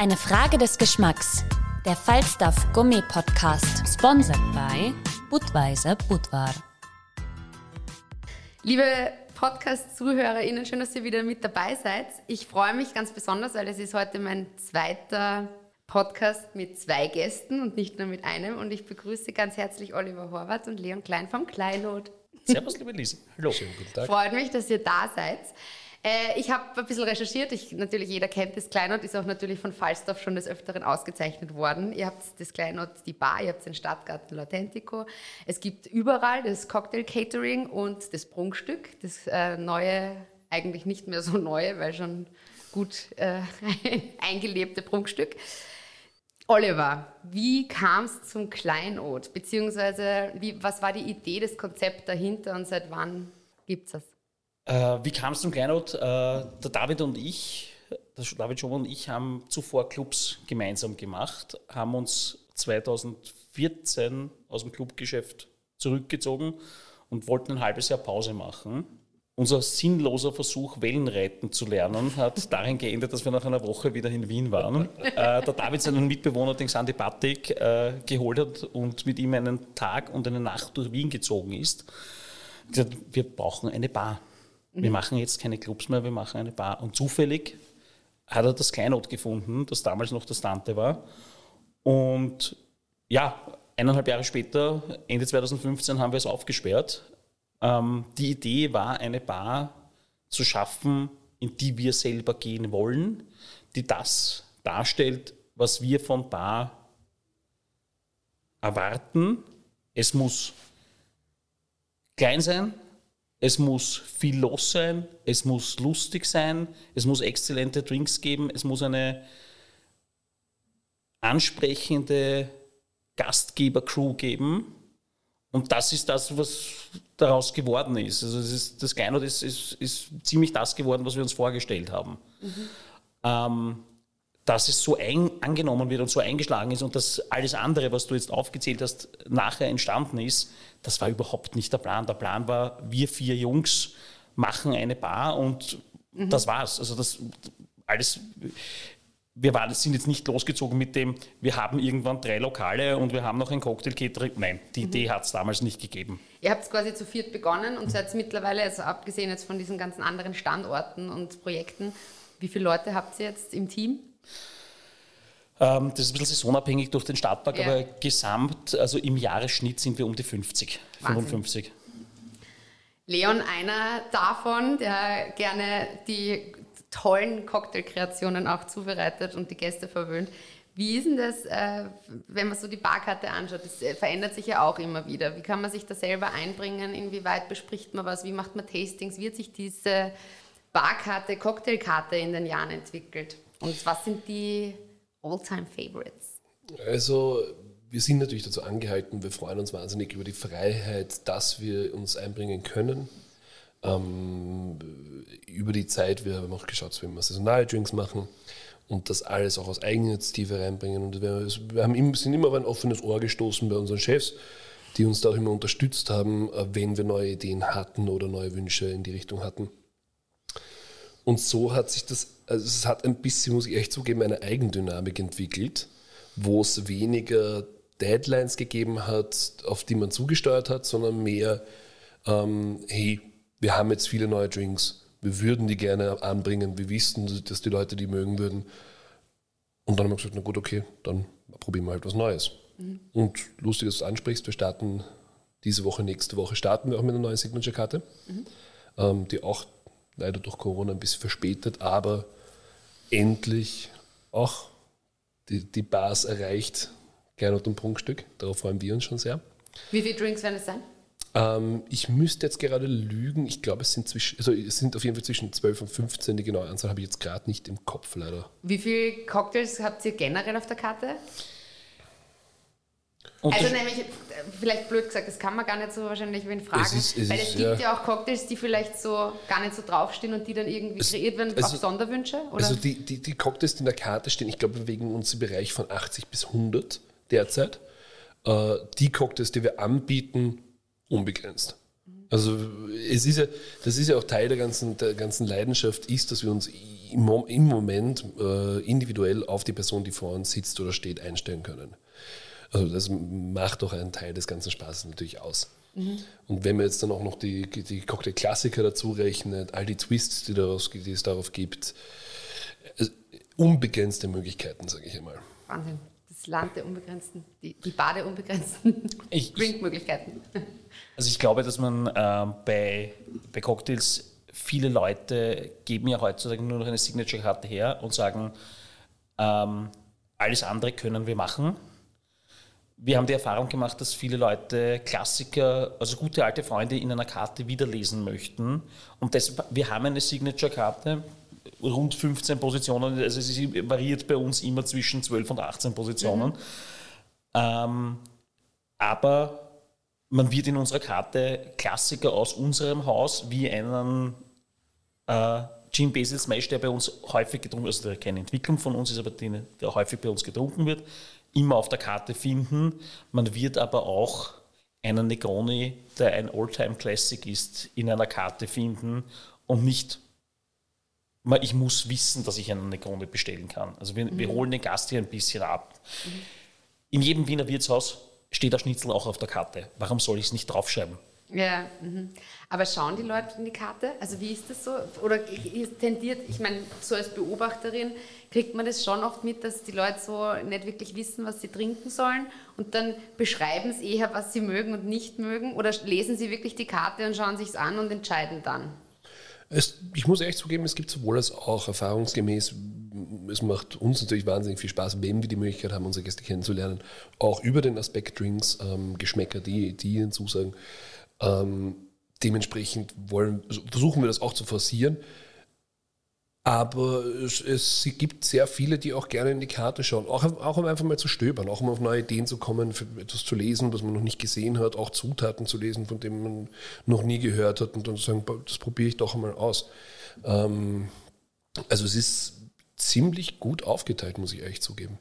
Eine Frage des Geschmacks. Der Falstaff Gummi Podcast. Sponsored by Budweiser Budvar. Liebe Podcast-ZuhörerInnen, schön, dass ihr wieder mit dabei seid. Ich freue mich ganz besonders, weil es ist heute mein zweiter Podcast mit zwei Gästen und nicht nur mit einem. Und ich begrüße ganz herzlich Oliver Horvath und Leon Klein vom Kleinod. Servus, liebe Lisa. Hallo. Schönen guten Tag. Freut mich, dass ihr da seid. Äh, ich habe ein bisschen recherchiert. Ich, natürlich, jeder kennt das Kleinod, ist auch natürlich von Falstaff schon des Öfteren ausgezeichnet worden. Ihr habt das Kleinod, die Bar, ihr habt den Stadtgarten L'Autentico. Es gibt überall das Cocktail Catering und das Prunkstück, das äh, neue, eigentlich nicht mehr so neue, weil schon gut äh, eingelebte Prunkstück. Oliver, wie kam es zum Kleinod? Beziehungsweise, wie, was war die Idee, das Konzept dahinter und seit wann gibt es das? Äh, wie kam es zum Kleinod? Äh, der David und ich, der David Schober und ich haben zuvor Clubs gemeinsam gemacht, haben uns 2014 aus dem Clubgeschäft zurückgezogen und wollten ein halbes Jahr Pause machen. Unser sinnloser Versuch, Wellenreiten zu lernen, hat darin geendet, dass wir nach einer Woche wieder in Wien waren. äh, der David seinen Mitbewohner, den Sandy Batik, äh, geholt hat und mit ihm einen Tag und eine Nacht durch Wien gezogen ist. Gesagt, wir brauchen eine Bar. Wir machen jetzt keine Clubs mehr, wir machen eine Bar. Und zufällig hat er das Kleinod gefunden, das damals noch das Dante war. Und ja, eineinhalb Jahre später, Ende 2015, haben wir es aufgesperrt. Ähm, die Idee war, eine Bar zu schaffen, in die wir selber gehen wollen, die das darstellt, was wir von Bar erwarten. Es muss klein sein, es muss viel los sein, es muss lustig sein, es muss exzellente Drinks geben, es muss eine ansprechende Gastgeber-Crew geben. Und das ist das, was daraus geworden ist. Also ist, das Kleinod ist, ist, ist, ziemlich das geworden, was wir uns vorgestellt haben. Mhm. Ähm, dass es so ein, angenommen wird und so eingeschlagen ist und dass alles andere, was du jetzt aufgezählt hast, nachher entstanden ist, das war überhaupt nicht der Plan. Der Plan war, wir vier Jungs machen eine Bar und mhm. das war's. Also das alles. Wir waren, sind jetzt nicht losgezogen mit dem, wir haben irgendwann drei Lokale und wir haben noch ein Cocktail-Catering. Nein, die mhm. Idee hat es damals nicht gegeben. Ihr habt quasi zu viert begonnen und seid mittlerweile, also abgesehen jetzt von diesen ganzen anderen Standorten und Projekten, wie viele Leute habt ihr jetzt im Team? Ähm, das ist ein bisschen saisonabhängig durch den Stadtpark, ja. aber gesamt, also im Jahresschnitt sind wir um die 50, Wahnsinn. 55. Leon, einer davon, der gerne die tollen Cocktailkreationen auch zubereitet und die Gäste verwöhnt. Wie ist denn das, äh, wenn man so die Barkarte anschaut? Das äh, verändert sich ja auch immer wieder. Wie kann man sich da selber einbringen? Inwieweit bespricht man was? Wie macht man Tastings? Wie hat sich diese Barkarte, Cocktailkarte in den Jahren entwickelt? Und was sind die All-Time-Favorites? Also, wir sind natürlich dazu angehalten, wir freuen uns wahnsinnig über die Freiheit, dass wir uns einbringen können. Ähm, über die Zeit, wir haben auch geschaut, wie wir saisonale Drinks machen und das alles auch aus Eigeninitiative reinbringen. Und wir, wir haben, sind immer auf ein offenes Ohr gestoßen bei unseren Chefs, die uns da auch immer unterstützt haben, äh, wenn wir neue Ideen hatten oder neue Wünsche in die Richtung hatten. Und so hat sich das also es hat ein bisschen, muss ich echt zugeben, eine Eigendynamik entwickelt, wo es weniger Deadlines gegeben hat, auf die man zugesteuert hat, sondern mehr, ähm, hey, wir haben jetzt viele neue Drinks, wir würden die gerne anbringen, wir wissen, dass die Leute die mögen würden. Und dann haben wir gesagt, na gut, okay, dann probieren wir halt was Neues. Mhm. Und lustig, dass du ansprichst, wir starten diese Woche, nächste Woche starten wir auch mit einer neuen Signature-Karte, mhm. ähm, die auch leider durch Corona ein bisschen verspätet, aber endlich auch die, die Bars erreicht, Gernot und Prunkstück. Darauf freuen wir uns schon sehr. Wie viele Drinks werden es sein? Ähm, ich müsste jetzt gerade lügen. Ich glaube, es sind zwischen, also es sind auf jeden Fall zwischen 12 und 15. Die genaue Anzahl habe ich jetzt gerade nicht im Kopf, leider. Wie viele Cocktails habt ihr generell auf der Karte? Also nämlich, vielleicht blöd gesagt, das kann man gar nicht so wahrscheinlich wen fragen, es ist, es weil es ist, gibt ja. ja. auch Cocktails, die vielleicht so gar nicht so draufstehen und die dann irgendwie es, kreiert werden also, auf Sonderwünsche? Oder? Also die, die, die Cocktails, die in der Karte stehen, ich glaube, wir bewegen uns im Bereich von 80 bis 100 derzeit. Äh, die Cocktails, die wir anbieten, unbegrenzt. Also es ist ja, das ist ja auch Teil der ganzen, der ganzen Leidenschaft, ist, dass wir uns im, im Moment äh, individuell auf die Person, die vor uns sitzt oder steht, einstellen können. Also das macht doch einen Teil des ganzen Spaßes natürlich aus. Mhm. Und wenn man jetzt dann auch noch die, die Cocktail-Klassiker dazu rechnet, all die Twists, die, daraus, die es darauf gibt, also unbegrenzte Möglichkeiten, sage ich einmal. Wahnsinn. Das Land der Unbegrenzten, die, die Bar der unbegrenzten Drinkmöglichkeiten. Also ich glaube, dass man äh, bei, bei Cocktails viele Leute geben ja heutzutage nur noch eine Signature-Karte her und sagen, ähm, alles andere können wir machen wir haben die Erfahrung gemacht, dass viele Leute Klassiker, also gute alte Freunde in einer Karte wiederlesen möchten. Und deshalb, wir haben eine Signature-Karte, rund 15 Positionen, also sie variiert bei uns immer zwischen 12 und 18 Positionen. Mhm. Ähm, aber man wird in unserer Karte Klassiker aus unserem Haus wie einen äh, Gin Basil Smash, der bei uns häufig getrunken wird, also der keine Entwicklung von uns ist, aber der, der häufig bei uns getrunken wird, immer auf der Karte finden. Man wird aber auch einen Negroni, der ein Alltime Classic ist, in einer Karte finden und nicht, ich muss wissen, dass ich einen Negroni bestellen kann. Also wir, mhm. wir holen den Gast hier ein bisschen ab. Mhm. In jedem Wiener Wirtshaus steht der Schnitzel auch auf der Karte. Warum soll ich es nicht draufschreiben? Ja, mhm. aber schauen die Leute in die Karte? Also wie ist das so? Oder tendiert, ich meine, so als Beobachterin kriegt man das schon oft mit, dass die Leute so nicht wirklich wissen, was sie trinken sollen und dann beschreiben sie eher, was sie mögen und nicht mögen oder lesen sie wirklich die Karte und schauen sich es an und entscheiden dann? Es, ich muss echt zugeben, es gibt sowohl als auch erfahrungsgemäß, es macht uns natürlich wahnsinnig viel Spaß, wenn wir die Möglichkeit haben, unsere Gäste kennenzulernen, auch über den Aspekt Drinks, ähm, Geschmäcker, die, die ihnen zusagen. Ähm, dementsprechend wollen, versuchen wir das auch zu forcieren. Aber es, es, gibt sehr viele, die auch gerne in die Karte schauen, auch, auch um einfach mal zu stöbern, auch um auf neue Ideen zu kommen, etwas zu lesen, was man noch nicht gesehen hat, auch Zutaten zu lesen, von denen man noch nie gehört hat und dann zu sagen, das probiere ich doch einmal aus. Ähm, also es ist ziemlich gut aufgeteilt, muss ich ehrlich zugeben.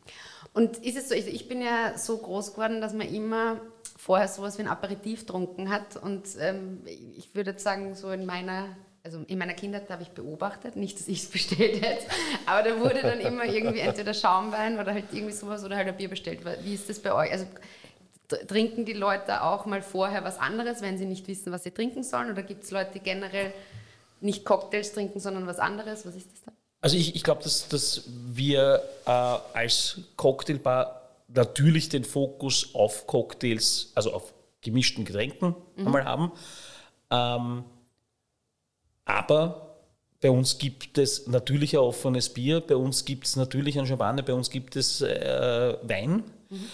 Und ist es so, ich bin ja so groß geworden, dass man immer vorher sowas wie ein Aperitif getrunken hat. Und ähm, ich würde sagen, so in meiner, also in meiner Kindheit habe ich beobachtet, nicht, dass ich es bestellt hätte, aber da wurde dann immer irgendwie entweder Schaumwein oder halt irgendwie sowas oder halt ein Bier bestellt. Wie ist das bei euch? Also trinken die Leute auch mal vorher was anderes, wenn sie nicht wissen, was sie trinken sollen? Oder gibt es Leute, die generell nicht Cocktails trinken, sondern was anderes? Was ist das da? Also ich, ich glaube, dass, dass wir äh, als Cocktailbar natürlich den Fokus auf Cocktails, also auf gemischten Getränken mhm. einmal haben. Ähm, aber bei uns gibt es natürlich ein offenes Bier, bei uns gibt es natürlich ein Champagner, bei uns gibt es äh, Wein. Mhm.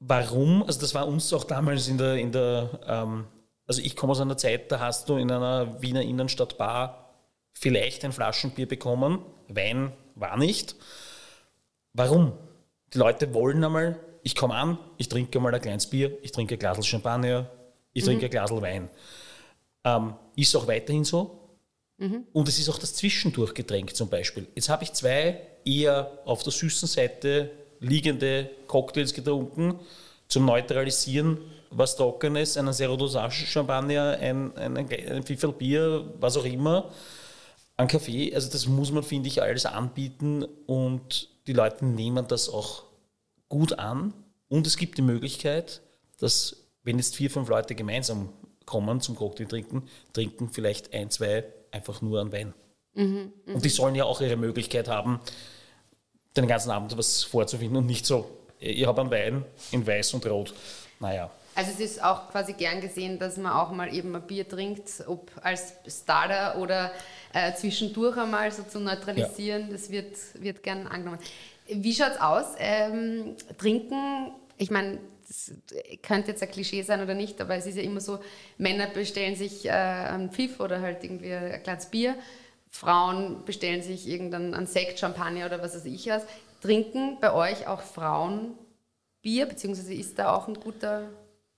Warum? Also das war uns auch damals in der, in der ähm, also ich komme aus einer Zeit, da hast du in einer Wiener Innenstadtbar vielleicht ein Flaschenbier bekommen, Wein war nicht. Warum? Die Leute wollen einmal, ich komme an, ich trinke mal ein kleines Bier, ich trinke ein Glas Champagner, ich trinke mhm. ein Glas Wein. Ähm, ist auch weiterhin so. Mhm. Und es ist auch das Zwischendurchgetränk zum Beispiel. Jetzt habe ich zwei eher auf der süßen Seite liegende Cocktails getrunken zum Neutralisieren was Trockenes, einen Zero Dosage Champagner, ein, ein, ein Pfifferl Bier, was auch immer, ein Kaffee. Also das muss man, finde ich, alles anbieten und die Leute nehmen das auch gut an und es gibt die Möglichkeit, dass wenn jetzt vier, fünf Leute gemeinsam kommen zum Cocktail trinken, trinken vielleicht ein, zwei einfach nur einen Wein. Mhm, mh. Und die sollen ja auch ihre Möglichkeit haben, den ganzen Abend was vorzufinden und nicht so, ihr habt einen Wein in weiß und rot. Naja. Also es ist auch quasi gern gesehen, dass man auch mal eben ein Bier trinkt, ob als Starter oder äh, zwischendurch einmal so zu neutralisieren. Ja. Das wird, wird gern angenommen. Wie schaut es aus? Ähm, trinken, ich meine, das könnte jetzt ein Klischee sein oder nicht, aber es ist ja immer so, Männer bestellen sich äh, einen Pfiff oder halt irgendwie ein kleines Bier, Frauen bestellen sich irgendeinen Sekt, Champagner oder was weiß ich was. Trinken bei euch auch Frauen Bier, beziehungsweise ist da auch ein guter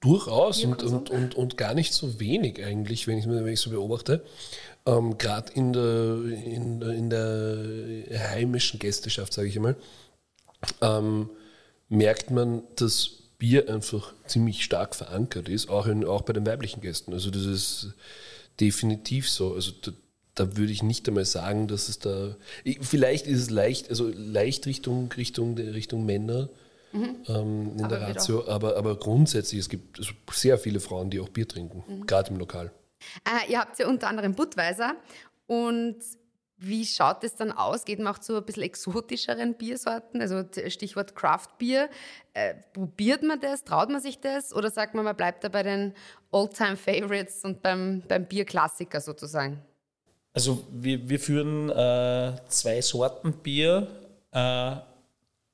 Durchaus und, und, und, und gar nicht so wenig eigentlich, wenn ich es so beobachte. Ähm, Gerade in der, in, in der heimischen Gästeschaft, sage ich einmal, ähm, merkt man, dass Bier einfach ziemlich stark verankert ist, auch, in, auch bei den weiblichen Gästen. Also das ist definitiv so. Also da, da würde ich nicht einmal sagen, dass es da. Vielleicht ist es leicht, also leicht Richtung, Richtung, Richtung Männer mhm. ähm, in aber der Ratio, aber, aber grundsätzlich, es gibt sehr viele Frauen, die auch Bier trinken, mhm. gerade im Lokal. Äh, ihr habt ja unter anderem Budweiser und wie schaut es dann aus? Geht man auch zu ein bisschen exotischeren Biersorten? Also Stichwort Craft Beer. Äh, probiert man das? Traut man sich das? Oder sagt man, man bleibt da bei den Oldtime Favorites und beim, beim Bierklassiker sozusagen? Also wir, wir führen äh, zwei Sorten Bier. Äh,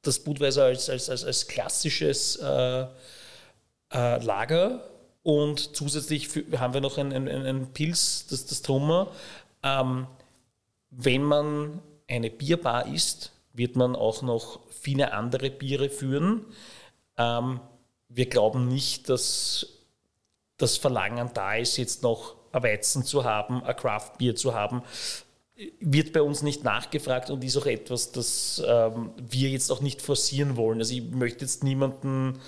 das Budweiser als, als, als, als klassisches äh, äh, Lager und zusätzlich haben wir noch ein, ein, Pilz, das, das Trummer. Ähm, wenn man eine Bierbar ist, wird man auch noch viele andere Biere führen. Ähm, wir glauben nicht, dass das Verlangen da ist, jetzt noch ein Weizen zu haben, ein Craft Bier zu haben wird bei uns nicht nachgefragt und ist auch etwas, das ähm, wir jetzt auch nicht forcieren wollen. Also ich möchte jetzt niemanden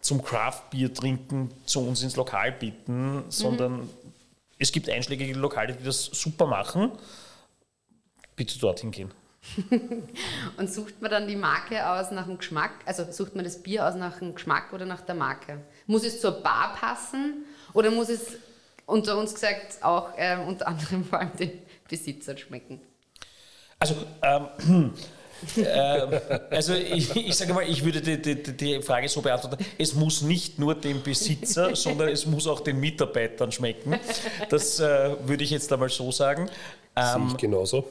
zum Craft-Bier trinken zu uns ins Lokal bitten, sondern mhm. es gibt einschlägige Lokale, die das super machen. Bitte dorthin gehen. und sucht man dann die Marke aus nach dem Geschmack? Also sucht man das Bier aus nach dem Geschmack oder nach der Marke? Muss es zur Bar passen oder muss es unter uns gesagt auch äh, unter anderem vor allem den Besitzern schmecken? Also, ähm, äh, also ich, ich, sage mal, ich würde die, die, die, Frage so beantworten, es muss nicht nur dem Besitzer, sondern es muss auch den Mitarbeitern schmecken. Das äh, würde ich jetzt einmal so sagen. Ähm, Sehe ich genauso.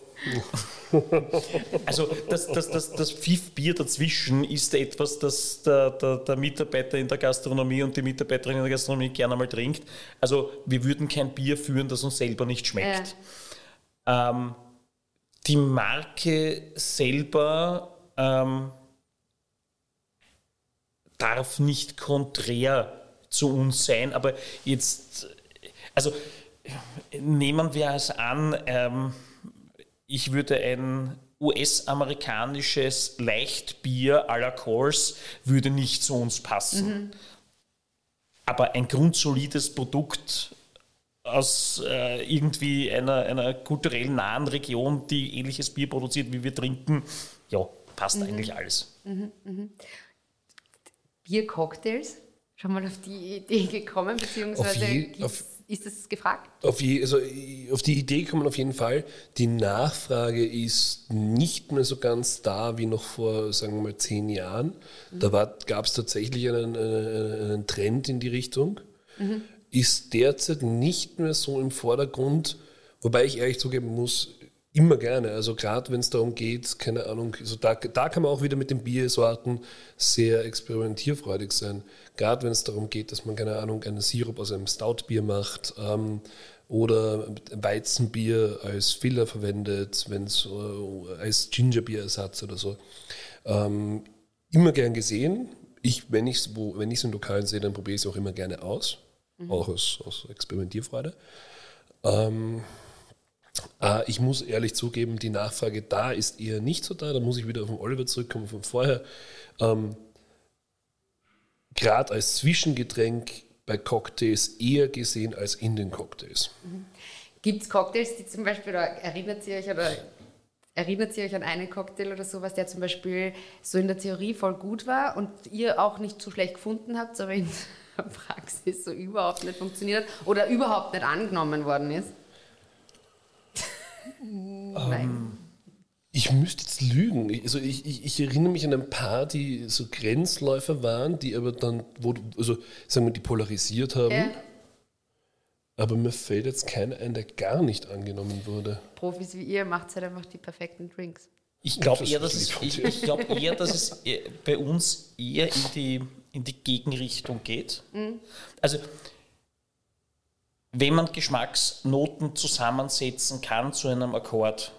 Also das, das, das, das Pfiff-Bier dazwischen ist etwas, das der, der, der, Mitarbeiter in der Gastronomie und die Mitarbeiterin in der Gastronomie gerne mal trinkt. Also wir würden kein Bier führen, das uns selber nicht schmeckt. Ja. Ähm, die Marke selber ähm, darf nicht konträr zu uns sein, aber jetzt, also nehmen wir es an, ähm, ich würde ein US-amerikanisches Leichtbier à la Course würde nicht zu uns passen. Mhm. Aber ein grundsolides Produkt aus äh, irgendwie einer, einer kulturell nahen Region, die ähnliches Bier produziert, wie wir trinken, ja, passt mhm. eigentlich alles. Mhm, mhm. Biercocktails? Schon mal auf die Idee gekommen, beziehungsweise je, auf, ist das gefragt? Auf, je, also auf die Idee kommen auf jeden Fall. Die Nachfrage ist nicht mehr so ganz da wie noch vor, sagen wir mal, zehn Jahren. Mhm. Da gab es tatsächlich einen, einen, Trend in die Richtung. Mhm ist derzeit nicht mehr so im Vordergrund, wobei ich ehrlich zugeben muss, immer gerne. Also gerade wenn es darum geht, keine Ahnung, also da, da kann man auch wieder mit den Biersorten sehr experimentierfreudig sein. Gerade wenn es darum geht, dass man, keine Ahnung, einen Sirup aus einem Stoutbier macht ähm, oder Weizenbier als Filler verwendet, wenn es äh, als Gingerbierersatz oder so. Ähm, immer gern gesehen. Ich, wenn ich es wenn im Lokalen sehe, dann probiere ich es auch immer gerne aus mhm. auch aus, aus Experimentierfreude. Ähm, äh, ich muss ehrlich zugeben, die Nachfrage da ist eher nicht so da. Da muss ich wieder auf den Oliver zurückkommen von vorher. Ähm, Gerade als Zwischengetränk bei Cocktails eher gesehen als in den Cocktails. Mhm. Gibt es Cocktails, die zum Beispiel, oder erinnert ihr euch, oder erinnert ihr euch an einen Cocktail oder sowas, der zum Beispiel so in der Theorie voll gut war und ihr auch nicht so schlecht gefunden habt, aber in Praxis so überhaupt nicht funktioniert oder überhaupt nicht angenommen worden ist? Nein. Ähm, ich müsste jetzt lügen. Also ich, ich, ich, erinnere mich an ein paar, die so Grenzläufer waren, die aber dann, wo, also sagen wir, die polarisiert haben. Ja. Aber mir fällt jetzt keiner ein, der gar nicht angenommen wurde. Profis wie ihr macht halt einfach die perfekten Drinks. Ich glaube eher, dass es, ich, ich glaub eher, dass es bei uns eher in die in die Gegenrichtung geht. Also wenn man Geschmacksnoten zusammensetzen kann zu einem Akkord,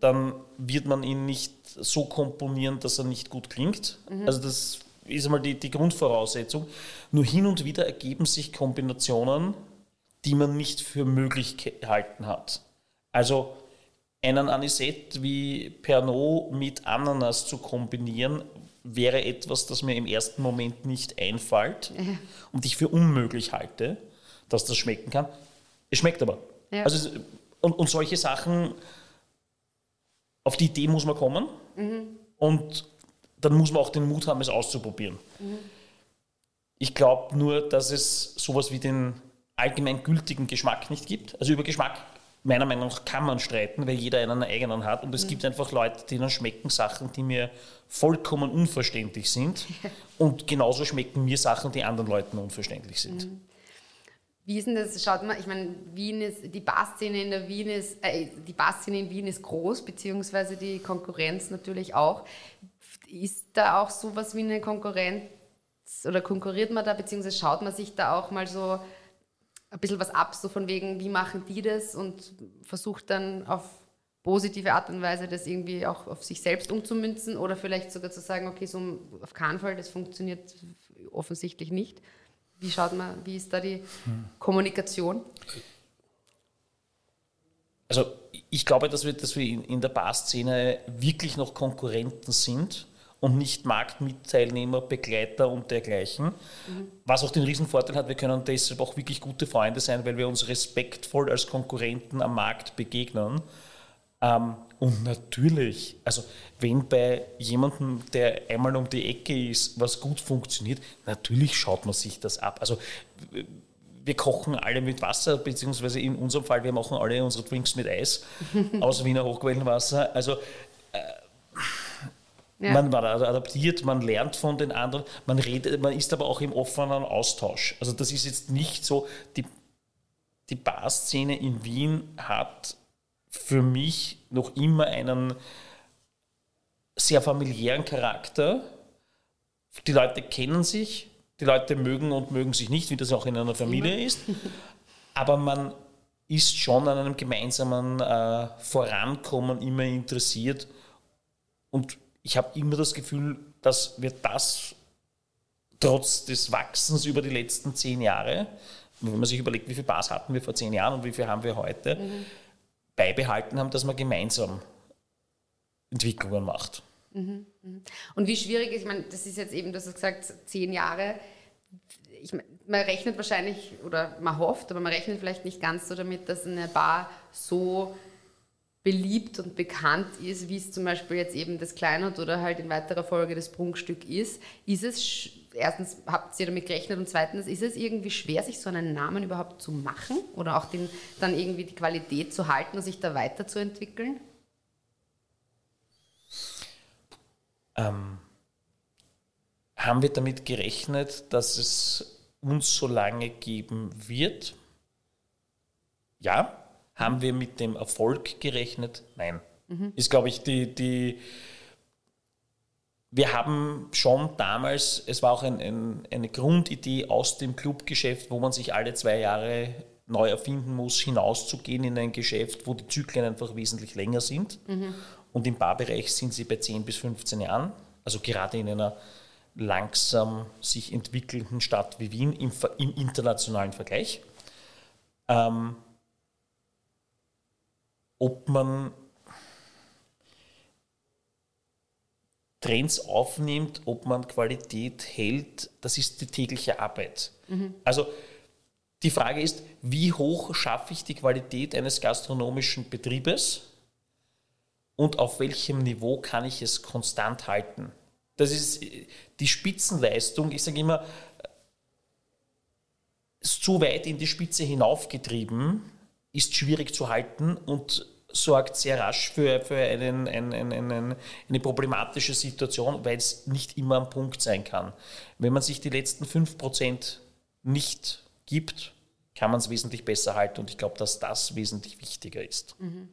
dann wird man ihn nicht so komponieren, dass er nicht gut klingt. Also das ist einmal die, die Grundvoraussetzung. Nur hin und wieder ergeben sich Kombinationen, die man nicht für möglich gehalten hat. Also einen Anisette wie Pernod mit Ananas zu kombinieren, wäre etwas, das mir im ersten Moment nicht einfällt ja. und ich für unmöglich halte, dass das schmecken kann. Es schmeckt aber. Ja. Also, und, und solche Sachen, auf die Idee muss man kommen mhm. und dann muss man auch den Mut haben, es auszuprobieren. Mhm. Ich glaube nur, dass es sowas wie den allgemein gültigen Geschmack nicht gibt. Also über Geschmack meiner Meinung nach kann man streiten, weil jeder einen eigenen hat. Und es mhm. gibt einfach Leute, denen schmecken Sachen, die mir vollkommen unverständlich sind. und genauso schmecken mir Sachen, die anderen Leuten unverständlich sind. Mhm. Wie ist denn das? Schaut mal, ich meine, Wien ist, die Barszene in der Wien ist, äh, die Barszene in Wien ist groß, beziehungsweise die Konkurrenz natürlich auch. Ist da auch sowas wie eine Konkurrenz oder konkurriert man da, beziehungsweise schaut man sich da auch mal so ein bisschen was ab, so von wegen, wie machen die das und versucht dann auf positive Art und Weise das irgendwie auch auf sich selbst umzumünzen oder vielleicht sogar zu sagen, okay, so auf keinen Fall, das funktioniert offensichtlich nicht. Wie schaut man, wie ist da die hm. Kommunikation? Also ich glaube, dass wir, dass wir in der Bar-Szene wirklich noch Konkurrenten sind und nicht Marktmitteilnehmer, Begleiter und dergleichen. Mhm. Was auch den Riesenvorteil hat, wir können deshalb auch wirklich gute Freunde sein, weil wir uns respektvoll als Konkurrenten am Markt begegnen. Ähm, und natürlich, also wenn bei jemandem, der einmal um die Ecke ist, was gut funktioniert, natürlich schaut man sich das ab. Also wir kochen alle mit Wasser, beziehungsweise in unserem Fall, wir machen alle unsere Drinks mit Eis aus Wiener Hochquellenwasser. Also ja. Man adaptiert, man lernt von den anderen, man redet, man ist aber auch im offenen Austausch. Also das ist jetzt nicht so, die, die Bar-Szene in Wien hat für mich noch immer einen sehr familiären Charakter. Die Leute kennen sich, die Leute mögen und mögen sich nicht, wie das auch in einer Familie immer. ist. Aber man ist schon an einem gemeinsamen äh, Vorankommen immer interessiert und ich habe immer das Gefühl, dass wir das trotz des Wachsens über die letzten zehn Jahre, wenn man sich überlegt, wie viel Bars hatten wir vor zehn Jahren und wie viel haben wir heute, mhm. beibehalten haben, dass man gemeinsam Entwicklungen macht. Mhm. mhm. Und wie schwierig ist, ich meine, das ist jetzt eben, du hast gesagt, zehn Jahre. Ich, man rechnet wahrscheinlich, oder man hofft, aber man rechnet vielleicht nicht ganz so damit, dass eine Bar so beliebt und bekannt ist, wie es zum Beispiel jetzt eben das Kleinod oder halt in weiterer Folge das Prunkstück ist, ist es, erstens habt ihr damit gerechnet und zweitens, ist es irgendwie schwer, sich so einen Namen überhaupt zu machen oder auch den, dann irgendwie die Qualität zu halten und sich da weiterzuentwickeln? Ähm, haben wir damit gerechnet, dass es uns so lange geben wird? Ja, haben wir mit dem Erfolg gerechnet? Nein. Mhm. Ist, glaube ich, die, die. Wir haben schon damals, es war auch ein, ein, eine Grundidee aus dem Clubgeschäft, wo man sich alle zwei Jahre neu erfinden muss, hinauszugehen in ein Geschäft, wo die Zyklen einfach wesentlich länger sind. Mhm. Und im Barbereich sind sie bei 10 bis 15 Jahren. Also gerade in einer langsam sich entwickelnden Stadt wie Wien im, im internationalen Vergleich. Ähm, ob man Trends aufnimmt, ob man Qualität hält, das ist die tägliche Arbeit. Mhm. Also die Frage ist, wie hoch schaffe ich die Qualität eines gastronomischen Betriebes und auf welchem Niveau kann ich es konstant halten? Das ist die Spitzenleistung. Ich sage immer, ist zu weit in die Spitze hinaufgetrieben, ist schwierig zu halten und sorgt sehr rasch für, für einen, einen, einen, eine problematische Situation, weil es nicht immer am Punkt sein kann. Wenn man sich die letzten 5% nicht gibt, kann man es wesentlich besser halten und ich glaube, dass das wesentlich wichtiger ist. Mhm.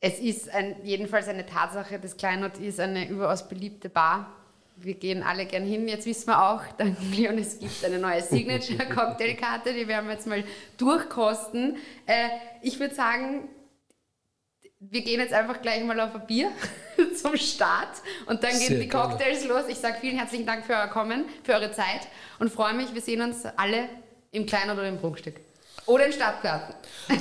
Es ist ein, jedenfalls eine Tatsache, das Kleinod ist eine überaus beliebte Bar wir gehen alle gern hin. Jetzt wissen wir auch, dank Leon, es gibt eine neue Signature-Cocktailkarte, die werden wir jetzt mal durchkosten. Äh, ich würde sagen, wir gehen jetzt einfach gleich mal auf ein Bier zum Start und dann gehen Sehr die gerne. Cocktails los. Ich sage vielen herzlichen Dank für euer Kommen, für eure Zeit und freue mich, wir sehen uns alle im Klein- oder im Prunkstück. Oder im Stadtgarten.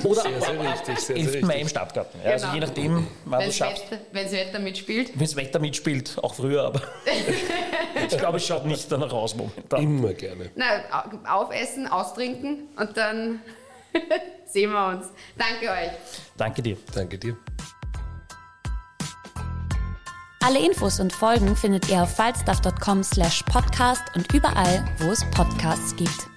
Oder Sehr, sehr richtig, sehr, sehr 11. Mai richtig. im Stadtgarten. Ja, Also Genau. je nachdem, wann du Wenn es schaffst. das Wetter mitspielt. Wenn das Wetter mitspielt, auch früher, aber ich glaube, es schaut nicht danach aus momentan. Immer gerne. Na, au- aufessen, austrinken und dann sehen wir uns. Danke euch. Danke dir. Danke dir. Alle Infos und Folgen findet ihr auf falstaff.com slash podcast und überall, wo es Podcasts gibt.